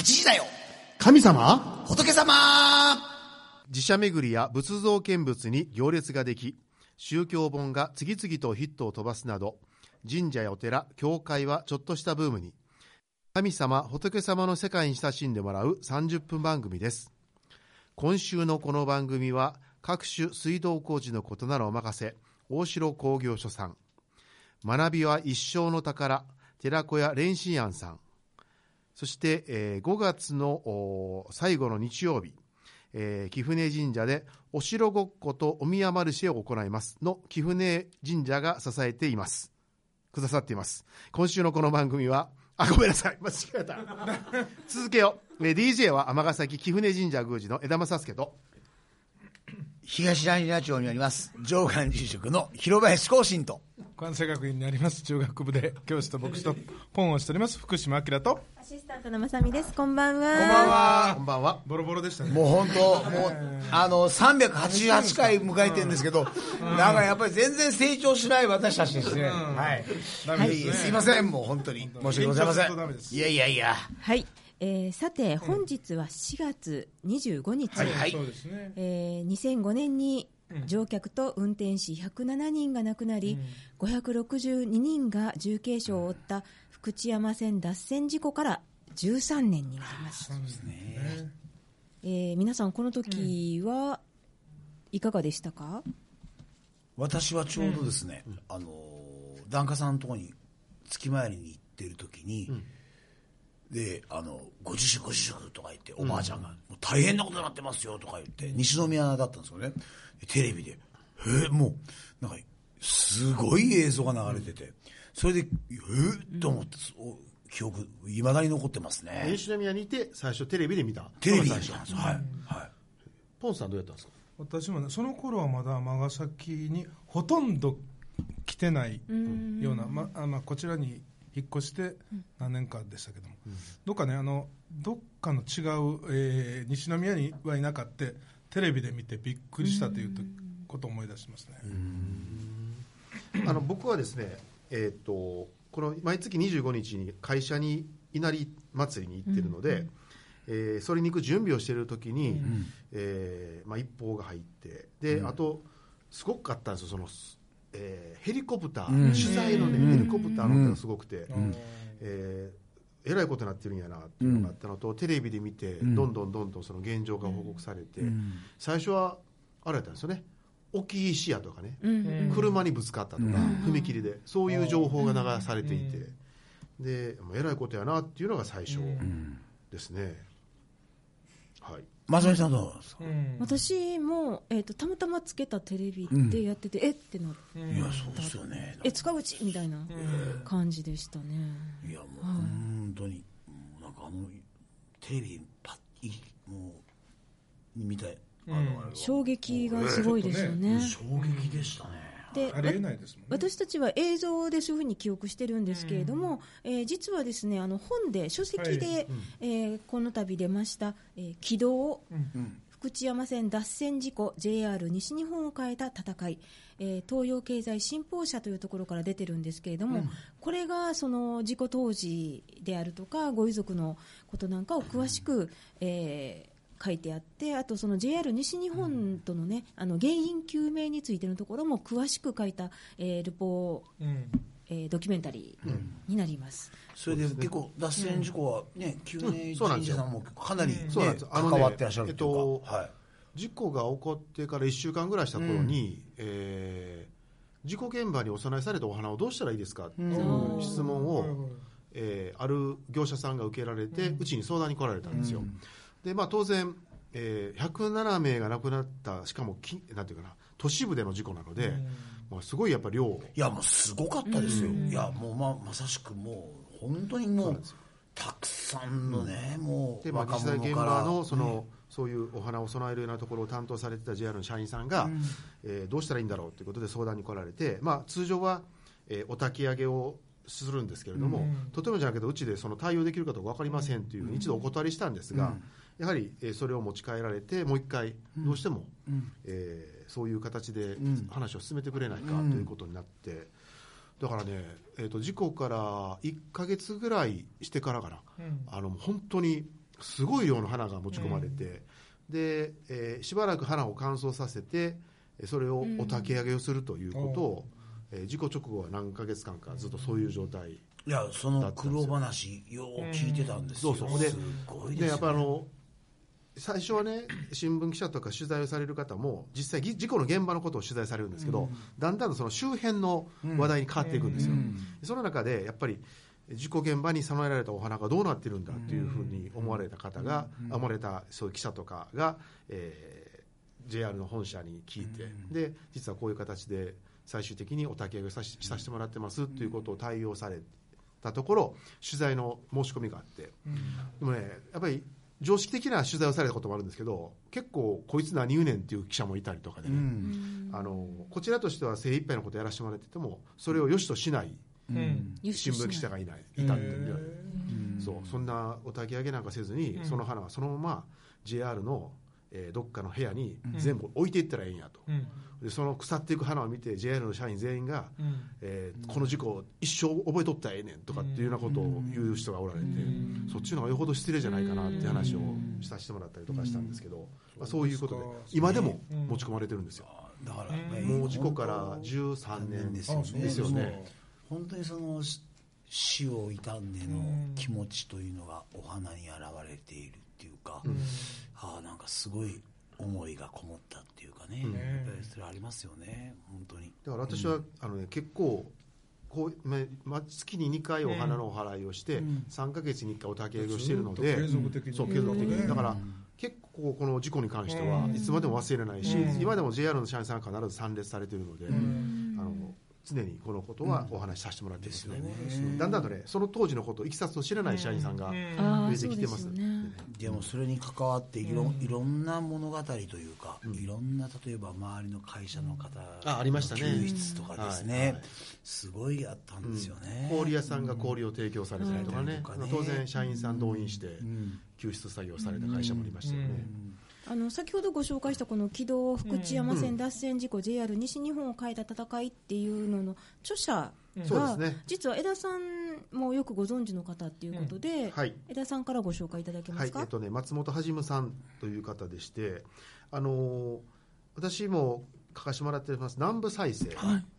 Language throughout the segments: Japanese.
8時だよ。神様？仏様。自社巡りや仏像見物に行列ができ宗教本が次々とヒットを飛ばすなど神社やお寺教会はちょっとしたブームに。神様仏様の世界に親しんでもらう30分番組です。今週のこの番組は各種水道工事のことならお任せ大城工業所さん。学びは一生の宝寺子屋蓮心庵さんそして、えー5月の最後の日曜日、えー貴船神社でお城ごっことお宮マルシェを行いますの貴船神社が支えています。くださっています。今週のこの番組はあごめんなさい。間違えた。続けよう、えー DJ は尼崎貴船神社宮司の枝正助と東成名町にあります上岸住職の広林光信と関西学院にあります中学部で教師と牧師とポンをしております福島明と。アシスタントのまさみです。こんばんは。こんばんは。こんばんは。ボロボロでしたね。もう本当もうあの388回迎えてるんですけど、なんかやっぱり全然成長しない私たちですね、はい。ダメですね。い。ません。もう本当に。申し訳ございません。いやいやいや。はい。えーさて、本日は4月25日、はい。はい。そうですね。えー2005年に乗客と運転士107人が亡くなり、562人が重軽傷を負った福知山線脱線事故から13年になります。そうですね。えー皆さん、この時はいかがでしたか、私はちょうどですね、あの檀家さんのところに月参りに行ってる時に、であのご自粛ご自粛とか言っておばあちゃんが、もう大変なことになってますよとか言って、西宮だったんですよね。でテレビで。えーもうなんかすごい映像が流れてて。それでえー、と思ってお記憶いまだに残ってますね。西宮にいて最初テレビで見た？テレビで見たんですよ。はい、はい。ポンさんどうやったんですか？私もねその頃はまだ尼崎にほとんど来てないようなまあまあこちらに引っ越して何年かでしたけども、どっかねあのどっかの違う、えー西宮にはいなかったテレビで見てびっくりしたというとことを思い出しますね、あの僕はですね、えー、とこの毎月25日に会社に稲荷祭りに行ってるので、えーそれに行く準備をしている時に、えーまあ、一報が入ってで、あとすごくあったんですよその、えーヘリコプター、取材の、ねヘリコプターの音がすごくて、えーえらいことになってるんやなっていうのがあったのと、テレビで見て、どんどんどんどんその現状が報告されて、最初はあれやったんですよね。大きい石やとかね、車にぶつかったとか、踏切でそういう情報が流されていて、でもうえらいことやなっていうのが最初ですね、はい。まさみさんどうですか、私も、えーとたまたまつけたテレビでやってて、えってなって、いやそうですよね。え塚口みたいな感じでしたね。いやもう本当に。もうなんかあのテレビでパッいもう見たい。あのあれは。衝撃がすごいですよね。衝撃でしたね。でありえないですもんね。私たちは映像でそういうふうに記憶してるんですけれども、えー実はですねあの本で書籍で、はい。えーこの度出ました「えー軌道、福知山線脱線事故 JR 西日本を変えた戦い」えー東洋経済新報社というところから出てるんですけれども、これがその事故当時であるとかご遺族のことなんかを詳しく、えー書いてあってあとその JR 西日本との,、ね、あの原因究明についてのところも詳しく書いた、えールポうん。えードキュメンタリーになります、それで結構脱線事故はねうなんですよ。神社さんもかなりねそうなんです関わってらっしゃるっていうえっとかはい事故が起こってから1週間ぐらいした頃に、えー事故現場にお供えされたお花をどうしたらいいですかっていう質問を、えーある業者さんが受けられて、うちに相談に来られたんですよ。でまあ、当然、えー107名が亡くなったしかもきなんていうかな都市部での事故なので、まあ、すごいやっぱ量。いやもうすごかったですよ。いやもうままさしくもう本当にもうたくさんのねもうで、まあ、若実際現場のその、そういうお花を備えるようなところを担当されてた JR の社員さんが、えーどうしたらいいんだろうということで相談に来られて、まあ、通常は、えーお焚き上げをするんですけれども、とてもじゃないけどうちでその対応できるかどうか分かりませんというふうに一度お断りしたんですが、やはり、えーそれを持ち帰られてもう一回どうしても、えーそういう形で話を進めてくれないかということになって。だからね、えー、と事故から1か月ぐらいしてからかな、あの本当にすごい量の花が持ち込まれて、で、えーしばらく花を乾燥させてえーそれをお焚き上げをするということを、えー事故直後は何ヶ月間かずっとそういう状態いやその苦労話よう聞いてたんですよ、そうそう。ですごいですでよ、やっぱあの最初はね新聞記者とか取材をされる方も実際ぎ事故の現場のことを取材されるんですけど、だんだんその周辺の話題に変わっていくんですよ、その中でやっぱり事故現場に備えられたお花がどうなってるんだっていうふうに思われた方が、思われたそういう記者とかが、えー JR の本社に聞いて、で実はこういう形で最終的にお焚き上げをさしさせてもらってますということを対応されたところ取材の申し込みがあって、でもねやっぱり常識的な取材をされたこともあるんですけど結構こいつ何言うねんっていう記者もいたりとかでね、あのこちらとしては精一杯のことをやらせてもらっててもそれを良しとしないうん新聞記者がいない。いたっていう。ん。で、そう。そんなお焚き上げなんかせずに、その花はそのまま JR の、えーどっかの部屋に全部置いていったらええんやと、うん。でその腐っていく花を見て JR の社員全員が、うん。えーこの事故を一生覚えとったらええねんとかっていうようなことを言う人がおられて、そっちの方がよほど失礼じゃないかなって話をさせてもらったりとかしたんですけど、まあ、そういうことで今でも持ち込まれてるんですよ、だからもう事故から13年ですよね。あそうですよね本当にそのし死を悼んでの気持ちというのがお花に現れているっていうか、ああなんかすごい思いがこもったっていうかね、やっぱりそれありますよね。本当に。だから私は、あのね、結構こう、月に2回お花のお祓いをして、3か月に1回お焚き上げをしているので、継続的にそう継続的に、うん。だから結構この事故に関しては、うん。いつまでも忘れないし、うん。今でも JR の社員さんは必ず参列されているので、常にこのことはお話しさせてもらってますね、うん。だんだんとね、その当時のこと、いきさつを知らない社員さんが増えてきてます。そうですよね。でもそれに関わっていろ,、いろんな物語というか、いろんな例えば周りの会社の方あありましたね。救出とかですね、はいはい。すごいあったんですよね、氷屋さんが氷を提供されたりとかね、うん。当然、社員さん動員して救出作業された会社もありましたよね。あの先ほどご紹介したこの軌道福知山線脱線事故、JR 西日本を変えた戦いっていうのの著者が、そうですね。実は枝さんもよくご存知の方っていうことで、はい。枝さんからご紹介いただけますか、はい。えっとね、松本はじむさんという方でして、あのー私も書かせてもらってます。南部再生で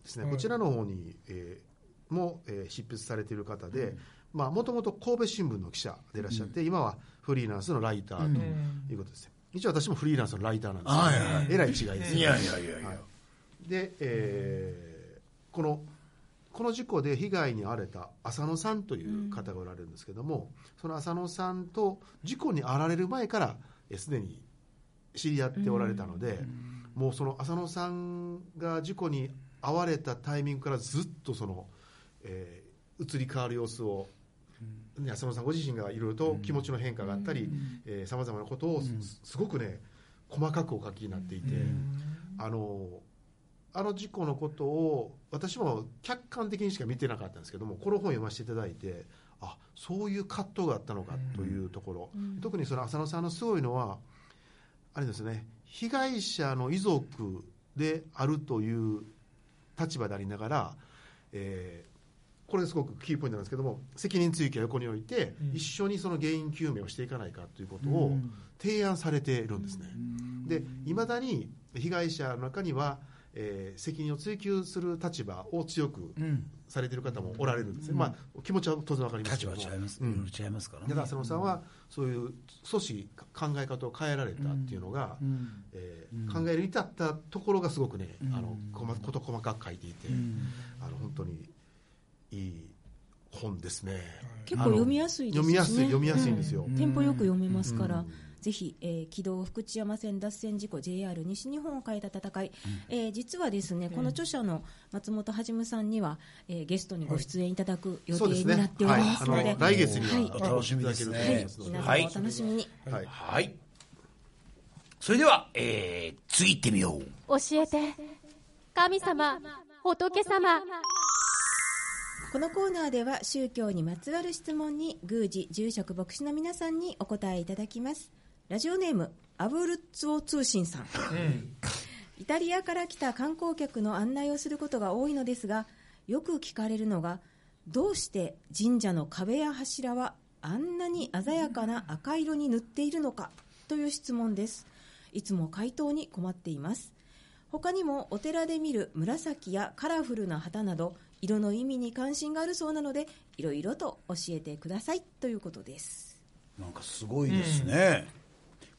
すね、こちらの方に、えーも、えー執筆されている方で、もともと神戸新聞の記者でいらっしゃって、今はフリーランスのライターということです、一応私もフリーランスのライターなんです。はいはい。えらい違いですね。いやいやいやいや、はい。で、えーこのこの事故で被害に遭われた浅野さんという方がおられるんですけども、その浅野さんと事故に遭われる前からえーすでに知り合っておられたので、もうその浅野さんが事故に遭われたタイミングからずっとその、えー移り変わる様子を、ね浅野さんご自身がいろいろと気持ちの変化があったりさまざまなことをすすごくね細かくお書きになっていて。あのあの事故のことを私も客観的にしか見てなかったんですけどもこの本を読ませていただいてあそういう葛藤があったのかというところ、特にその浅野さんのすごいのはあれですね被害者の遺族であるという立場でありながら、えーこれすごくキーポイントなんですけども責任追及は横に置いて、一緒にその原因究明をしていかないかということを提案されているんですね。でいまだに被害者の中には、えー責任を追及する立場を強くされている方もおられるんですね、まあ、気持ちは当然わかりますけ立ども。場違います、うん。違いますからね。だから浅野さん。はそういう阻止考え方を変えられたっていうのが、えー考えるに至ったところがすごくね、あの細事細かく書いていて、あの本当にいい本ですね。結構読みやすいですしね。読みやすい読みやすいんですよ。テンポよく読めますから、ぜひ、えー、軌道福知山線脱線事故 JR 西日本を変えた戦い、えー実はですね、この著者の松本はじむさんには、えーゲストにご出演いただく予定になっておりますので、はい。あの来月にははい。お楽しみですね。い。ただけると思い。皆はいさんお楽しみに。はい。はい。それでは、えー、次行ってみよう。教えて。神様仏様このコーナーでは宗教にまつわる質問に宮司住職牧師の皆さんにお答えいただきます。ラジオネームアブルッツォ通信さん、イタリアから来た観光客の案内をすることが多いのですがよく聞かれるのがどうして神社の壁や柱はあんなに鮮やかな赤色に塗っているのか？という質問です。いつも回答に困っています。他にもお寺で見る紫やカラフルな旗など色の意味に関心があるそうなのでいろいろと教えてくださいということです。なんかすごいですね、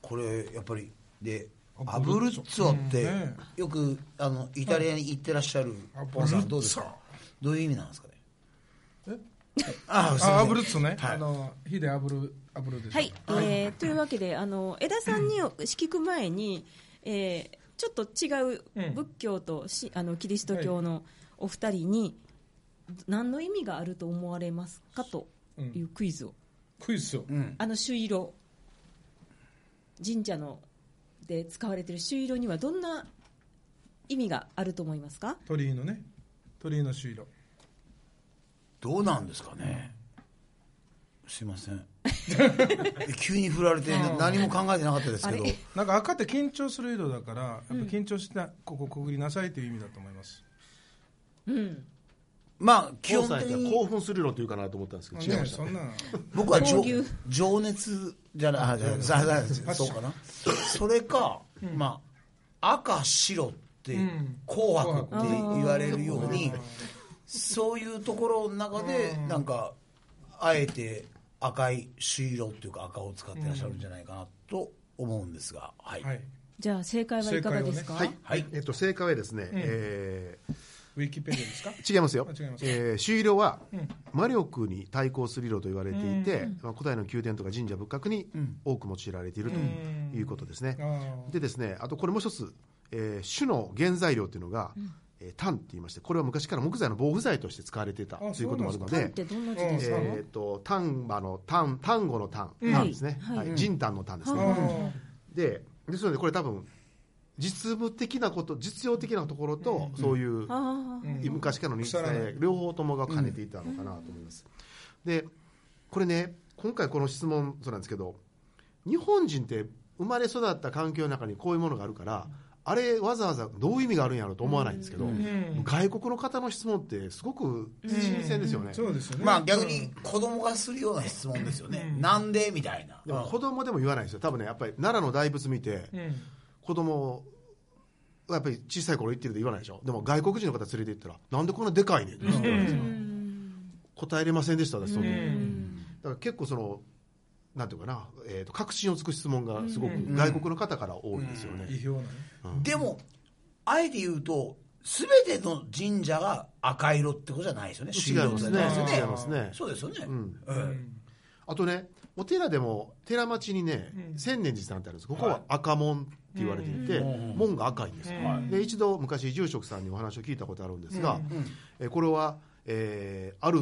これやっぱりでアブルッツォって、よくあのイタリアに行ってらっしゃるポンさんどうですか？どういう意味なんですかね？ああアブルッツね、はい。あの火で炙る炙るですはい、えーというわけであの江田さんに聞く前に、えーちょっと違ううん。仏教とし、あのキリスト教のお二人に、何の意味があると思われますかというクイズを、クイズよ、うん。あの朱色。神社ので使われている朱色にはどんな意味があると思いますか？鳥居のね。鳥居の朱色。どうなんですかね？すいません。急に振られて何も考えてなかったですけど。なんか赤って緊張する色だからやっぱ緊張してここくぐりなさいという意味だと思います、うんまあ基基本本的に興奮するのっていうかなと思ったんですけど違いました。僕は情熱じゃないあじゃあざざそうかな。それか、まあ赤白ってうん。紅白って言われるように、うん。そういうところの中でうん。なんかあえて赤い朱色っていうか赤を使ってらっしゃるんじゃないかなと思うんですがはい、はい。じゃあ正解はいかがですか、正解はい、はい。えっと、正解はですね、えウィキペディアですか？ー違いますよ。あ違いますえー朱色は、うん。魔力に対抗する色と言われていて、うん。まあ、古代の宮殿とか神社仏閣にうん。多く用いられているとうん。いうことですね、でですねあとこれもう一つ、えー種の原材料っていうのが、えー炭って言いましてこれは昔から木材の防腐剤として使われていたとあいうこともあるのでえー、と丹波の丹丹後の丹、うん丹ですね、はい。はい。人丹の丹ですあね、ー。でですのでこれ多分実務的なこと実用的なところと、そういう、昔からの日腐らない。大両方ともが兼ねていたのかなと思います、でこれね今回この質問そうなんですけど日本人って生まれ育った環境の中にこういうものがあるからあれわざわざどういう意味があるんやろうと思わないんですけど、ん。外国の方の質問ってすごく新鮮ですよね、そうですよね。まあ逆に子供がするような質問ですよね、なんでみたいな。でも子供でも言わないですよ。多分ねやっぱり奈良の大仏見てうん子供やっぱり小さい頃言ってると言わないでしょ？でも外国人の方連れて行ったらなんでこんなでかいねんって。言ってるん。ですよ答えれませんでした私その時だから結構そのなんていうかな、えー、と確信をつく質問がすごく外国の方から多いですよね、でもあえて言うと全ての神社が赤色ってことじゃないですよね。違いますね。そうですよね、ん。うんあとねお寺でも寺町にね、千年寺さんってあるんです。ここは赤門って言われていて、門が赤いんですよ、で一度昔住職さんにお話を聞いたことあるんですが、えーこれは、えーある、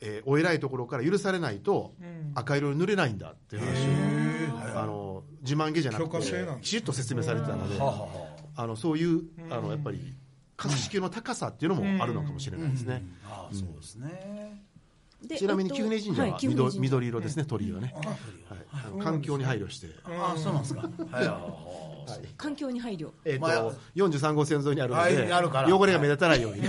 えーお偉いところから許されないと赤色に塗れないんだっていう話を、あの自慢げじゃなくてきちっと説明されてたので、はあのそういうあのやっぱり格式の高さっていうのもあるのかもしれないですね、ああそうですね、でちなみにえっと貴船神社は緑,、神社。緑色ですね鳥居はね、環境に配慮して、ああそうなんですか。はい。は環境に配慮。えーとまあ43号線沿いにあるのはいで、あるから。汚れが目立たないように、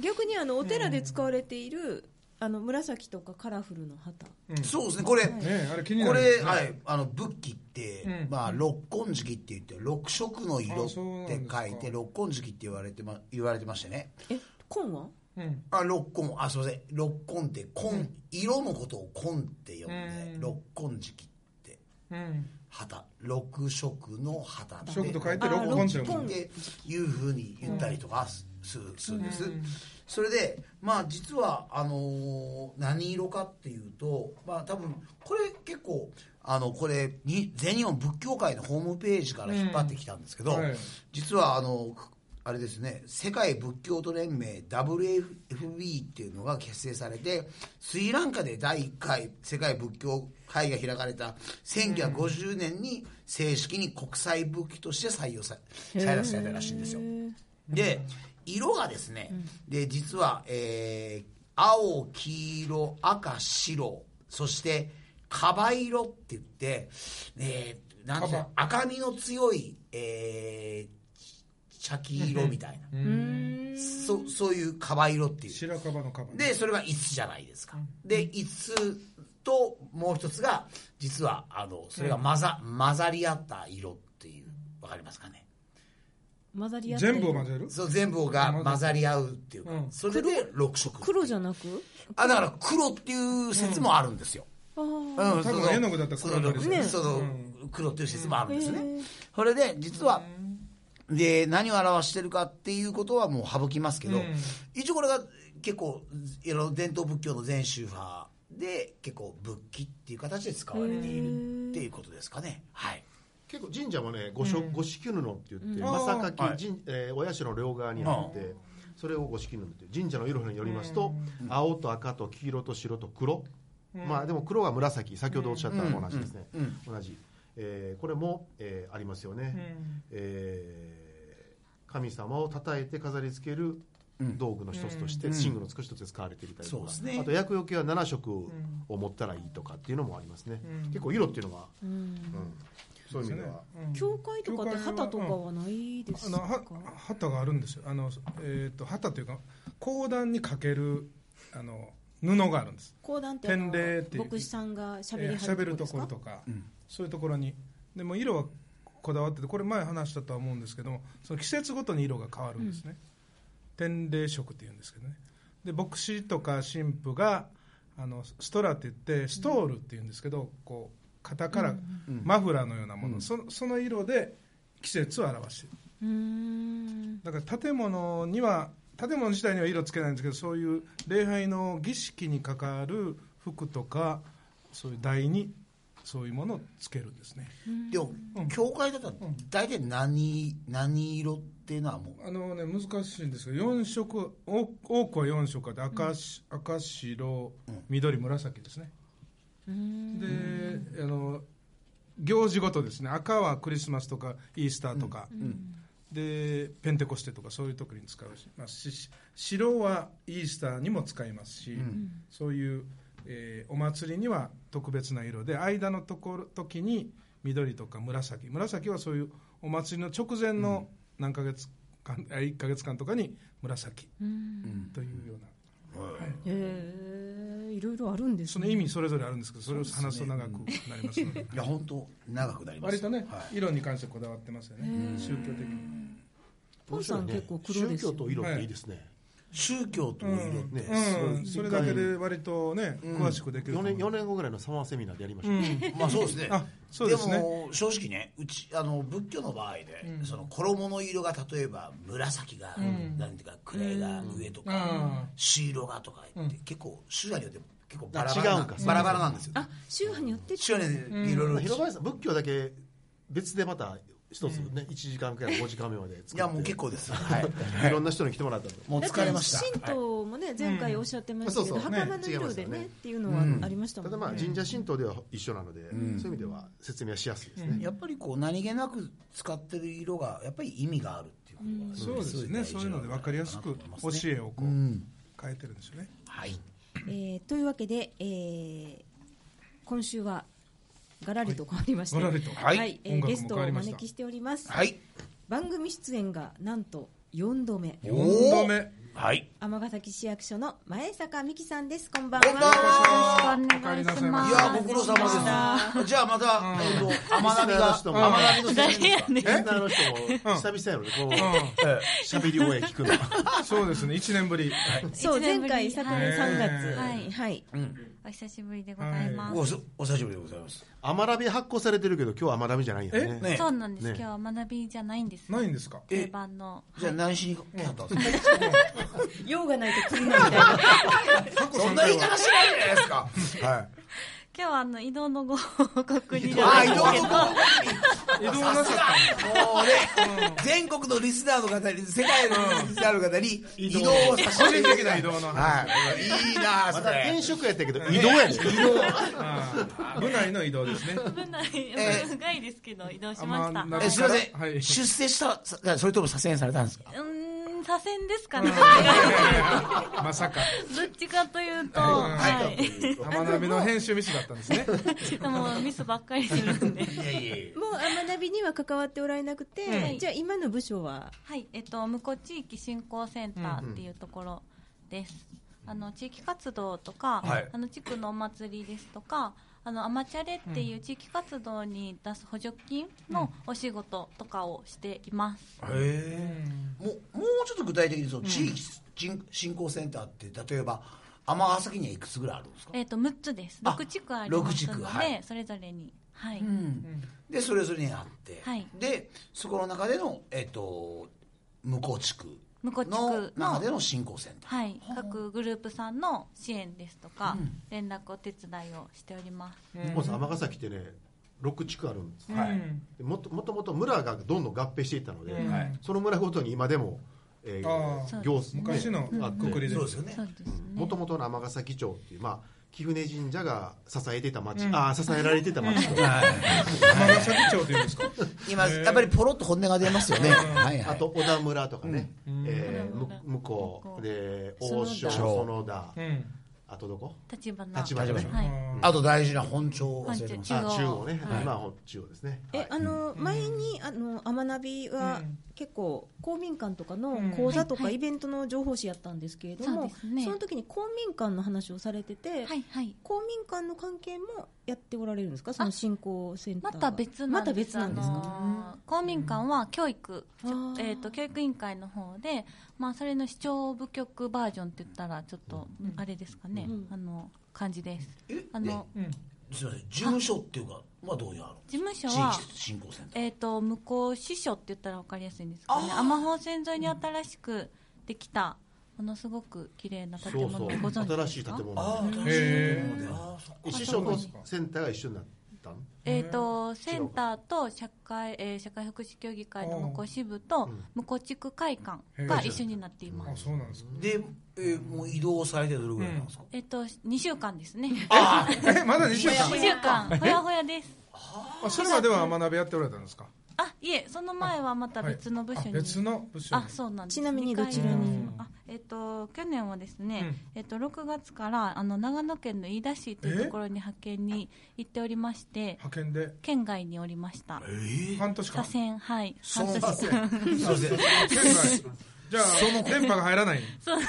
逆にあのお寺で使われている、あの紫とかカラフルの旗、いそうですね。これ、ねあれ気になこるれ、はい、あの仏器って、うん。まあ、六根敷って言って六色の色あそうなんってですか。書いて六根敷って言われてま言われてましてね。え紺は？うん。あ六根。あすいません。六根って根、色のことを根って呼んで、うん。六根敷って。うん。旗。六色の旗。って色と書いてあ六本ってっていうふうに言ったりとかすするするんです、それでまあ実はあのー何色かっていうとまあ多分これ結構あのこれに全日本仏教会のホームページから引っ張ってきたんですけど、うん。はい。実はあのあれですね世界仏教徒連盟 WFB っていうのが結成されてスリランカで第1回世界仏教会が開かれた1950年に正式に国際仏器として採用さ採用されたらしいんですよ。で色がですね、で実は、えー青黄色赤白そしてカバ色って言って、えーなん赤みの強い、えー茶黄色みたいな、ううん。んそそういうカバ色っていう。白樺のカバでそれが5つじゃないですか、で5つともう一つが実はあのそれが混ざ,、混ざり合った色っていうわかりますかね？混ざり合って全部を混ぜる？そう全部が混ざり合うっていうか、うん。それで6色。黒じゃなく？あだから黒っていう説もあるんですよ、ああうん多分絵の具だったら黒になね。黒っていう説もあるんですね、それで実は、で何を表してるかっていうことはもう省きますけど、うん。一応これが結構いろいろ伝統仏教の禅宗派で結構仏器っていう形で使われているっていうことですかね。はい結構神社もね五色五色布って言って、うん。まさかき、はい神えーお社の両側にあって、それを五色布って神社の色によりますと、青と赤と黄色と白と黒、まあでも黒は紫先ほどおっしゃったのと同じですね、うん。同じ、えーこれも、えーありますよね、えー神様を称えて飾り付ける道具の一つとして、うん。寝具の一つとして使われていたりとか、ね。あと厄除けは7色を持ったらいいとかっていうのもありますね、うん。結構色っていうのは、うん。うんそういう意味では、うん。教会とかって旗とかはないですか？あのは旗があるんですよ。あの、えー、と旗というか講談にかけるあの布があるんです。講談って牧師さんが喋りはえー喋るとるところですか？ころとか、そういうところに。でも色はこだわっててこれ前話したとは思うんですけどもその季節ごとに色が変わるんですね、天礼色っていうんですけどね。で牧師とか神父があのストラって言ってストールっていうんですけどこう肩からマフラーのようなもの、そその色で季節を表しているだから建物には建物自体には色つけないんですけどそういう礼拝の儀式に関わる服とかそういう台にそういうものをつけるんですね。でも、教会だったら大体何何色っていうのはもう？あのね難しいんですけど4色多多くは4色。あって赤,、し赤白緑紫ですねであの行事ごとですね。赤はクリスマスとかイースターとか、でペンテコステとかそういう時に使うしますし白はイースターにも使いますし、そういう、えーお祭りには特別な色で間のところ時に緑とか紫。紫はそういうお祭りの直前の何ヶ月間、あ1ヶ月間とかに紫というような、へえいろいろあるんですそねの意味それぞれあるんですけどそれを話すと長くなりますので。いや本当長くなります。割とね、はい。色に関してこだわってますよね、宗教的に。ポンさん結構黒です宗よ教と色っていいですね、宗教とうん色ってねうん。それだけで割とね、詳しくできると4思う年 ,4 年後ぐらいのサマーセミナーでやりましょう、うん。まあそうですね。あそうですね。も正直ねうちあの仏教の場合で、その衣の色が例えば紫が、なんていうか位が上とか、うん。朱色がとか言って、結構宗派によって結構バラあバラな違うんか。バラバラなんですよ、あ宗派によって宗派にいろいろ、まあ広林さん仏教だけ別でまた一つね、1時間くらい5時間目まで作って。いやもう結構です。はい。いろんな人に来てもらったともうだって疲れました。神道もね前回おっしゃってましたけど、うん袴の色でねっていうのはありましたもんね、ただまあ神社神道では一緒なので、そういう意味では説明はしやすいですね、やっぱりこう何気なく使ってる色がやっぱり意味があるっていうことが、そうですね、そういうので分かりやすく教えをこう変えてるんですよね。はい。えーというわけで、えー今週はガラリと変わりまして、ガラリと。はい。えーゲストをお招きしております、はい。番組出演がなんと4度目。4度目。はい。尼崎市役所の前坂美希さんです。こんばんは。こんばんは。お帰りなさいませいやご苦労様です。じゃあまた、えっと甘ナビが人も甘ナビの宣伝ですかリスナーの人も久々やのでこう喋り声聞くの。そうですね、1年ぶり。そう前回昨年3月はい。はい、お久しぶりでございます。おそお久しぶりでございます。甘ラビ発行されてるけど今日は甘ラビじゃないんやね。ねそうなんです、ね今日は学びじゃないんです。ないんですか？定番の。じゃあ何しに来はったんですか、用がないと来るなみたいな。そんな言い方しないじゃないですか。はい今日はあの移動のご報告にああ移動のけど、移動なさったもうね、全国のリスナーの方に、世界のリスナーの方に移動をさせて的な移動の話。はい。いいなまた転れ。職やったけど移動やねあー部内の移動ですね。危ない、え深いですけど、移動しあました。まあえ、すみません。はい出世した、さそれとも左遷されたんですか？うーん線左遷ですかね。まさか。どっちかというと、はい。はい、天鍋の編集ミスだったんですね。でもミスばっかりするんで。いやいやいや。もう天ナビには関わっておられなくて、うん。じゃあ今の部署は？はい、えっと、向こう地域振興センターっていうところです。あの地域活動とか、はい。あの地区のお祭りですとか、あのアマチャレっていう地域活動に出す補助金のお仕事とかをしています。へえもうもうちょっと具体的にその地域振振興センターって例えば尼崎にはいくつぐらいあるんですか、えっと6つです。あ6地区あります六地区ので、はい。それぞれに。はい。うん。でそれぞれにあって、はい。でそこの中での、えっと向こう地区向こう地の区の中での振興センターはい、各グループさんの支援ですとか、連絡お手伝いをしております。まず尼崎ってね6地区あるんです。はい。でもともともと村がどんどん合併していったので、うん。はい。その村ごとに今でも、えあー。行昔のあってくくりでそうですよね。もともとの尼崎町っていう、まあ、貴船神社が支えてた町、うん。ああ支えられてた町。うん。ですか今やっぱりポロッと本音が出ますよね、はいはい。あと小田村とかね、うん。えー向こうで園王将田。園田。うんあとどこ？立花。立花ねはい。あと大事な本庁を忘れて中央あ中央ね、はい。今は中央ですね。えあの前にあの天ナビはうん結構公民館とかのうん講座とはいはい。かイベントの情報誌やったんですけれども、ですね。その時に公民館の話をされてて、はいはい。公民館の関係もやっておられるんですか？その振興センターは。また別なんですまた別なんですか、あのー公民館は教育、あー。えー、と教育委員会の方で、まあ、それの市長部局バージョンって言ったらちょっとあれですかね、うん。あの感じです。え？あのうん。すみません。事務所っていうかはどういうある事務所地は、域振興センター。えー、と向こう支所って言ったら分かりやすいんですかね。尼宝線沿いに新しくできたものすごく綺麗な建物ご存知新ですか？しい建物。ああで新しいへーものでああそっか師匠とセンターが一緒になったん？えー、とセンターと社会,、えー社会福祉協議会の向こう支部と向こう地区会館が一緒になっています。あそうなんですかで、えーもう移動されてどれぐらいなんですか、えっと、2週間ですね。えまだ2週間？2週間、ほやほやです。あそれまでは学びやっておられたんですか？あ、いえ、その前はまた別の部署に。あ別の部署に。あ、そうなんです。ちなみにどちらに？あ、えっと、去年はですね、えっと、6月から、あの、長野県の飯田市というところに派遣に行っておりまして、派遣で？県外におりました。ええ半年間？左遷、はい。半年間。じゃあ電波が入らない。その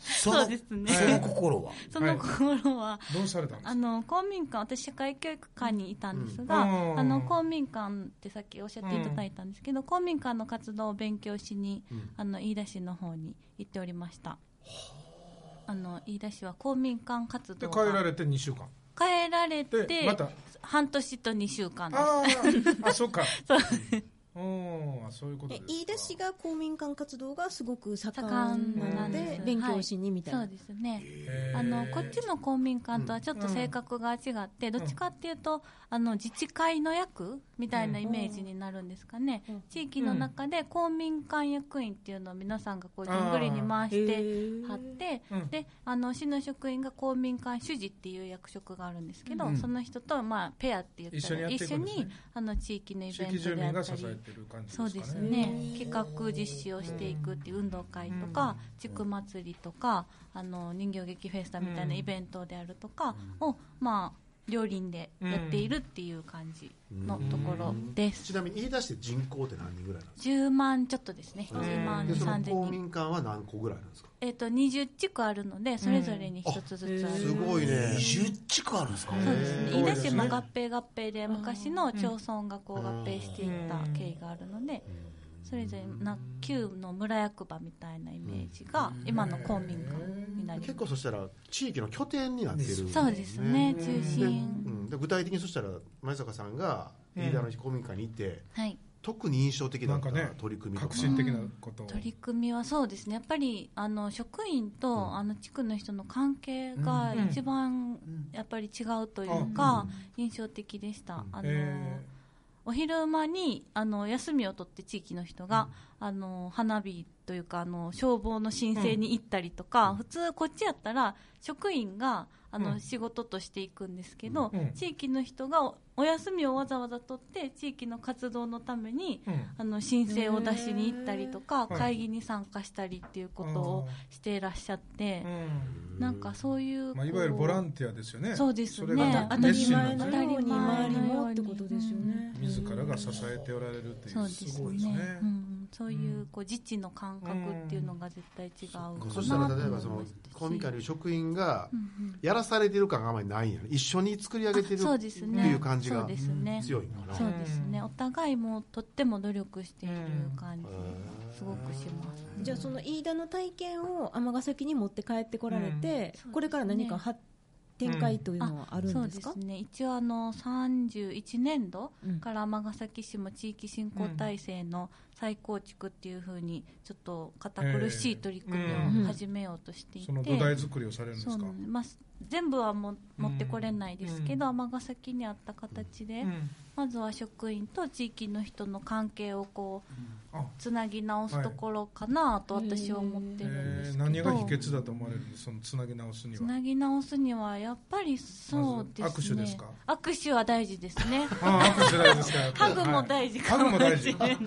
そうですね。その心は？その心は、どうされたんですか？あの公民館私社会教育館にいたんですが、うん。あの公民館ってさっきおっしゃっていただいたんですけど、公民館の活動を勉強しに、あの飯田市の方に行っておりました。あ。の飯田市は公民館活で動が。帰られて2週間。帰られでてまた？半年と2週間。ですあー。あ そうか。そうそういうことえですか。飯田市が公民館活動がすごく盛盛んんなので勉強しにみたいな、そうですね。あのこっちの公民館とはちょっと性格が違って、どっちかっていうとあの自治会の役みたいなイメージになるんですかね、うん。地域の中で公民館役員っていうのを皆さんがこうじんぐりに回しへてー。貼って、うん。であの市の職員が公民館主事っていう役職があるんですけど、うん。その人と、まあ、ペアって言ったら一緒にね。にあの地域のイ地ベント域住民がであったりてる感じですかね。そうですね。企画実施をしていくっていう運動会とか、地区祭りとかあの人形劇フェスタみたいなイベントであるとかを、まあ両輪でやっているっていう感じのところです、ちなみに言い出して人口って何人ぐらいなんです10万ちょっとですね。か10万でその3000人。公民館は何個ぐらいなんですか？えっ、と20地区あるのでそれぞれに一つずつ。ある、すごいね。20地区あるんですか？そうですね。へー飯田市もそうですね合併合併で昔の町村がこう合併していった経緯があるのでそれぞれな旧の村役場みたいなイメージが今の公民館になり結ま構そしたら地域の拠点になってる、すそうですね。中で心。うん、で具体的にそしたら前坂さんが飯田の公民館に行って、はい。特に印象的だったなんかね取り組みとか。革新的なことを。取り組みはそうですね。やっぱりあの職員と、あの地区の人の関係がうん。一番やっぱり違うというか、印象的でした、あのへお昼間にあの休みを取って地域の人が、あの花火というかあの消防の申請に行ったりとか、普通こっちやったら職員があの、うん。仕事としていくんですけど、うん。地域の人がおお休みをわざわざ取って地域の活動のためにうん。あの申請を出しに行ったりとか、はい。会議に参加したりっていうことをしていらっしゃって、うん。なんかそういう、まあ、いわゆるボランンティアですよね。そうですね。それが当たり前のように。周りもってことですよね。自らが支えておられるっていそうですごいですねね。うん、そういうこう自治の感覚っていうのが絶対違うかなと思いまそしたら例えばその公民館にいる職員がやらされてる感があまりないんや。ね一緒に作り上げてるあそうってですね。いう感じがそうですね。強いのかな。そうですね。お互いもとっても努力している感じうん。すごくします。じゃあその飯田の体験を尼崎に持って帰ってこられて、うん。これから何か発展開というのはあるんですか、そうですね。一応あの31年度うん。から尼崎市も地域振興体制の再構築っていうふうにちょっと堅苦しい取り組みを始めようとしていて、その土台作りをされるんですか？まあ、全部はも持ってこれないですけど尼、崎にあった形で、うんまずは職員と地域の人の関係をこうあ。つなぎ直すところかなと私は思ってるんでえーすけど、何が秘訣だと思われる？んですそのつなぎ直すには。つなぎ直すにはやっぱりそうですね。握手ですか？握手は大事ですね。ああ握手大事ですか？ハグも大事かもも大事しれない。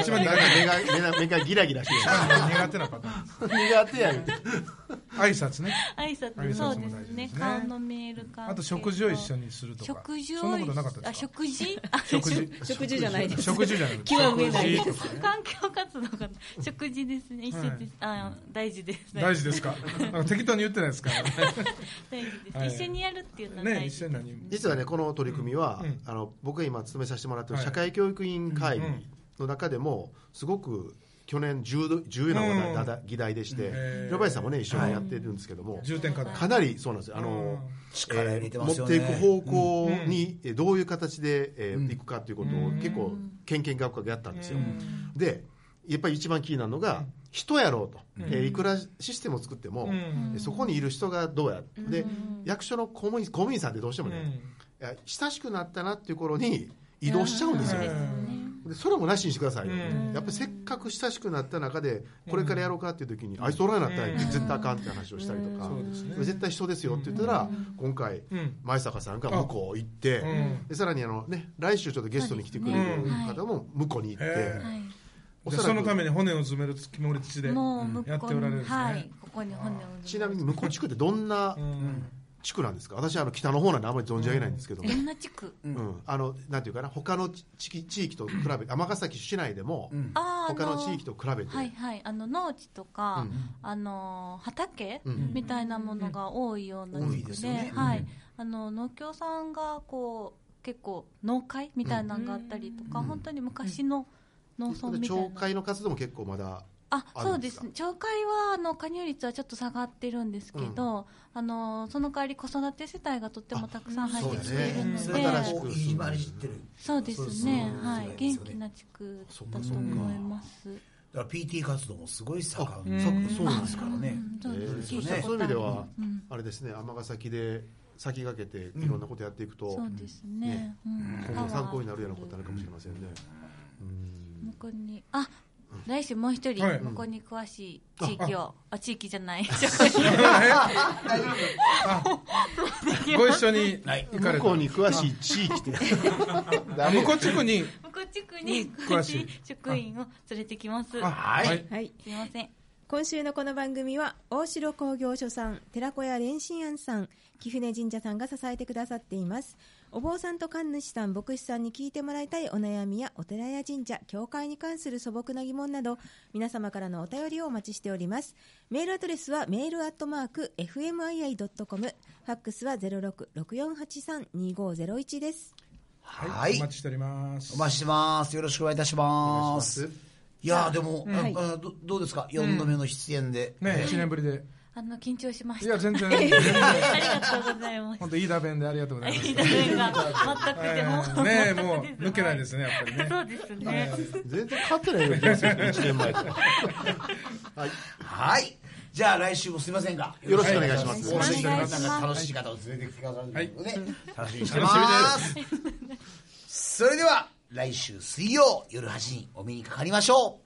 一番苦なんか目が目が目がギラギラしてる。苦手なパターン 苦手や言うて 挨拶ね。挨拶。挨拶そうもですね。大事ですね。顔の見える関係あと食事を一緒にするとか。食事をそんなことなかったあですか？食事？あ食事。食事。じゃないです。食事じゃない。気は上ない環境活動が。食事ですね。一緒です、あ大事です。大事ですか？なんか適当に言ってないですか大事です、はい。一緒にやるっていうのはね大事。一緒に何実はねこの取り組みは、うん。あの僕が今勤めさせてもらってるはい。社会教育委員会議の中でもすごく去年重要な話題だだ議題でして、へー。広林さんもね一緒にやってるんですけども、重点課題。かなりそうなんですよ。あの、力入れてますよね。持っていく方向に、えどういう形で、えーうん。いくかということを結構研究学科でやったんですよ、うん。でやっぱり一番気になるのが人やろうと、うん。えーいくらシステムを作っても、うん。えそこにいる人がどうやで役所の公務員公務員さんってどうしてもね、親しくなったなっていう頃に移動しちゃうんですよ、うんでそれもなしにしてくださいよ、うん。やっぱりせっかく親しくなった中でこれからやろうかっていう時に、あいつおらんなったら絶対あかんって話をしたりとか、そうですね。絶対人ですよって言ったら、今回うん。前坂さんが向こう行って、うん。でさらにあの、ね、来週ちょっとゲストに来てくれる方も向こうに行って、へえはい。おそのために骨を詰めるつもりでもう向やっておられるんですね、はい。ここに骨をちなみに向こう地区ってどんなうん地区なんですか？私あの北の方なんであんまり存じ上げないんですけども、どん。な地区。うん。あのなんていうかな？他の地地域と比べて尼崎市内でも、うん。他の地域と比べて、はいはい。あの農地とか、うん。あの畑、うん。みたいなものが多いような多地区で,、いですよね。はい。あの農協さんがこう結構農会みたいなのがあったりとか、うん。本当に昔の農村でみたいな、町会の活動も結構まだあそうんです町会はあの加入率はちょっと下がってるんですけど、あのその代わり子育て世帯がとってもたくさん入ってきているのでそうですね。そうですはい。そうですよね。元気な地区だと思います。だから PT 活動もすごい盛ん。うん。そそうですからね。そうですそうですよね聞いういう意味では、うん。あれですね。尼崎で先駆けていろんなことやっていくと、そうですね。うん。今後参考になるようなことあるかもしれませんね、向こうに、あ、来週もう一人、はい。向こうに詳しい地域を、あ、地域じゃない、ご一緒にはい。行かれた。向こうに詳しい地域って。あ向こう地区に。向こう地区に詳しい。職員を連れてきます。あはい。はい。すいません。今週のこの番組は大城工業所さん寺子屋蓮心庵さん貴船神社さんが支えてくださっていますお坊さんと神主さん牧師さんに聞いてもらいたいお悩みやお寺や神社教会に関する素朴な疑問など皆様からのお便りをお待ちしております。メールアドレスはメールアットマーク FMII.com ファックスは0664832501です。はい。お待ちしております。お待ちしてます。よろしくお願いいたします。いやーでもはいああどどうですか？4度目の出演で。ね1年ぶりであの、緊張しましいた。や全然。ありがとうございます。本当飯田弁でありがとうございます。いいが全くでも。えーねえもう抜けないですねやっぱりね。そうですね。全然勝ってないような気がする。1年前とはい。じゃあ来週もすみませんがよろしくお願いします。大関お願いします。なんか楽しい方を連れてきてくださるので、はい。楽しみにしてます。それでは来週水曜夜8時にお目にかかりましょ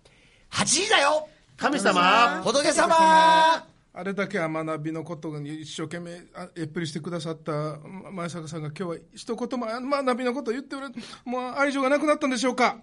う。8時だよ。神様。仏様あれだけは学びのことに一生懸命あえっぷりしてくださった前坂さんが今日は一言も学びのことを言っておられもう愛情がなくなったんでしょうか？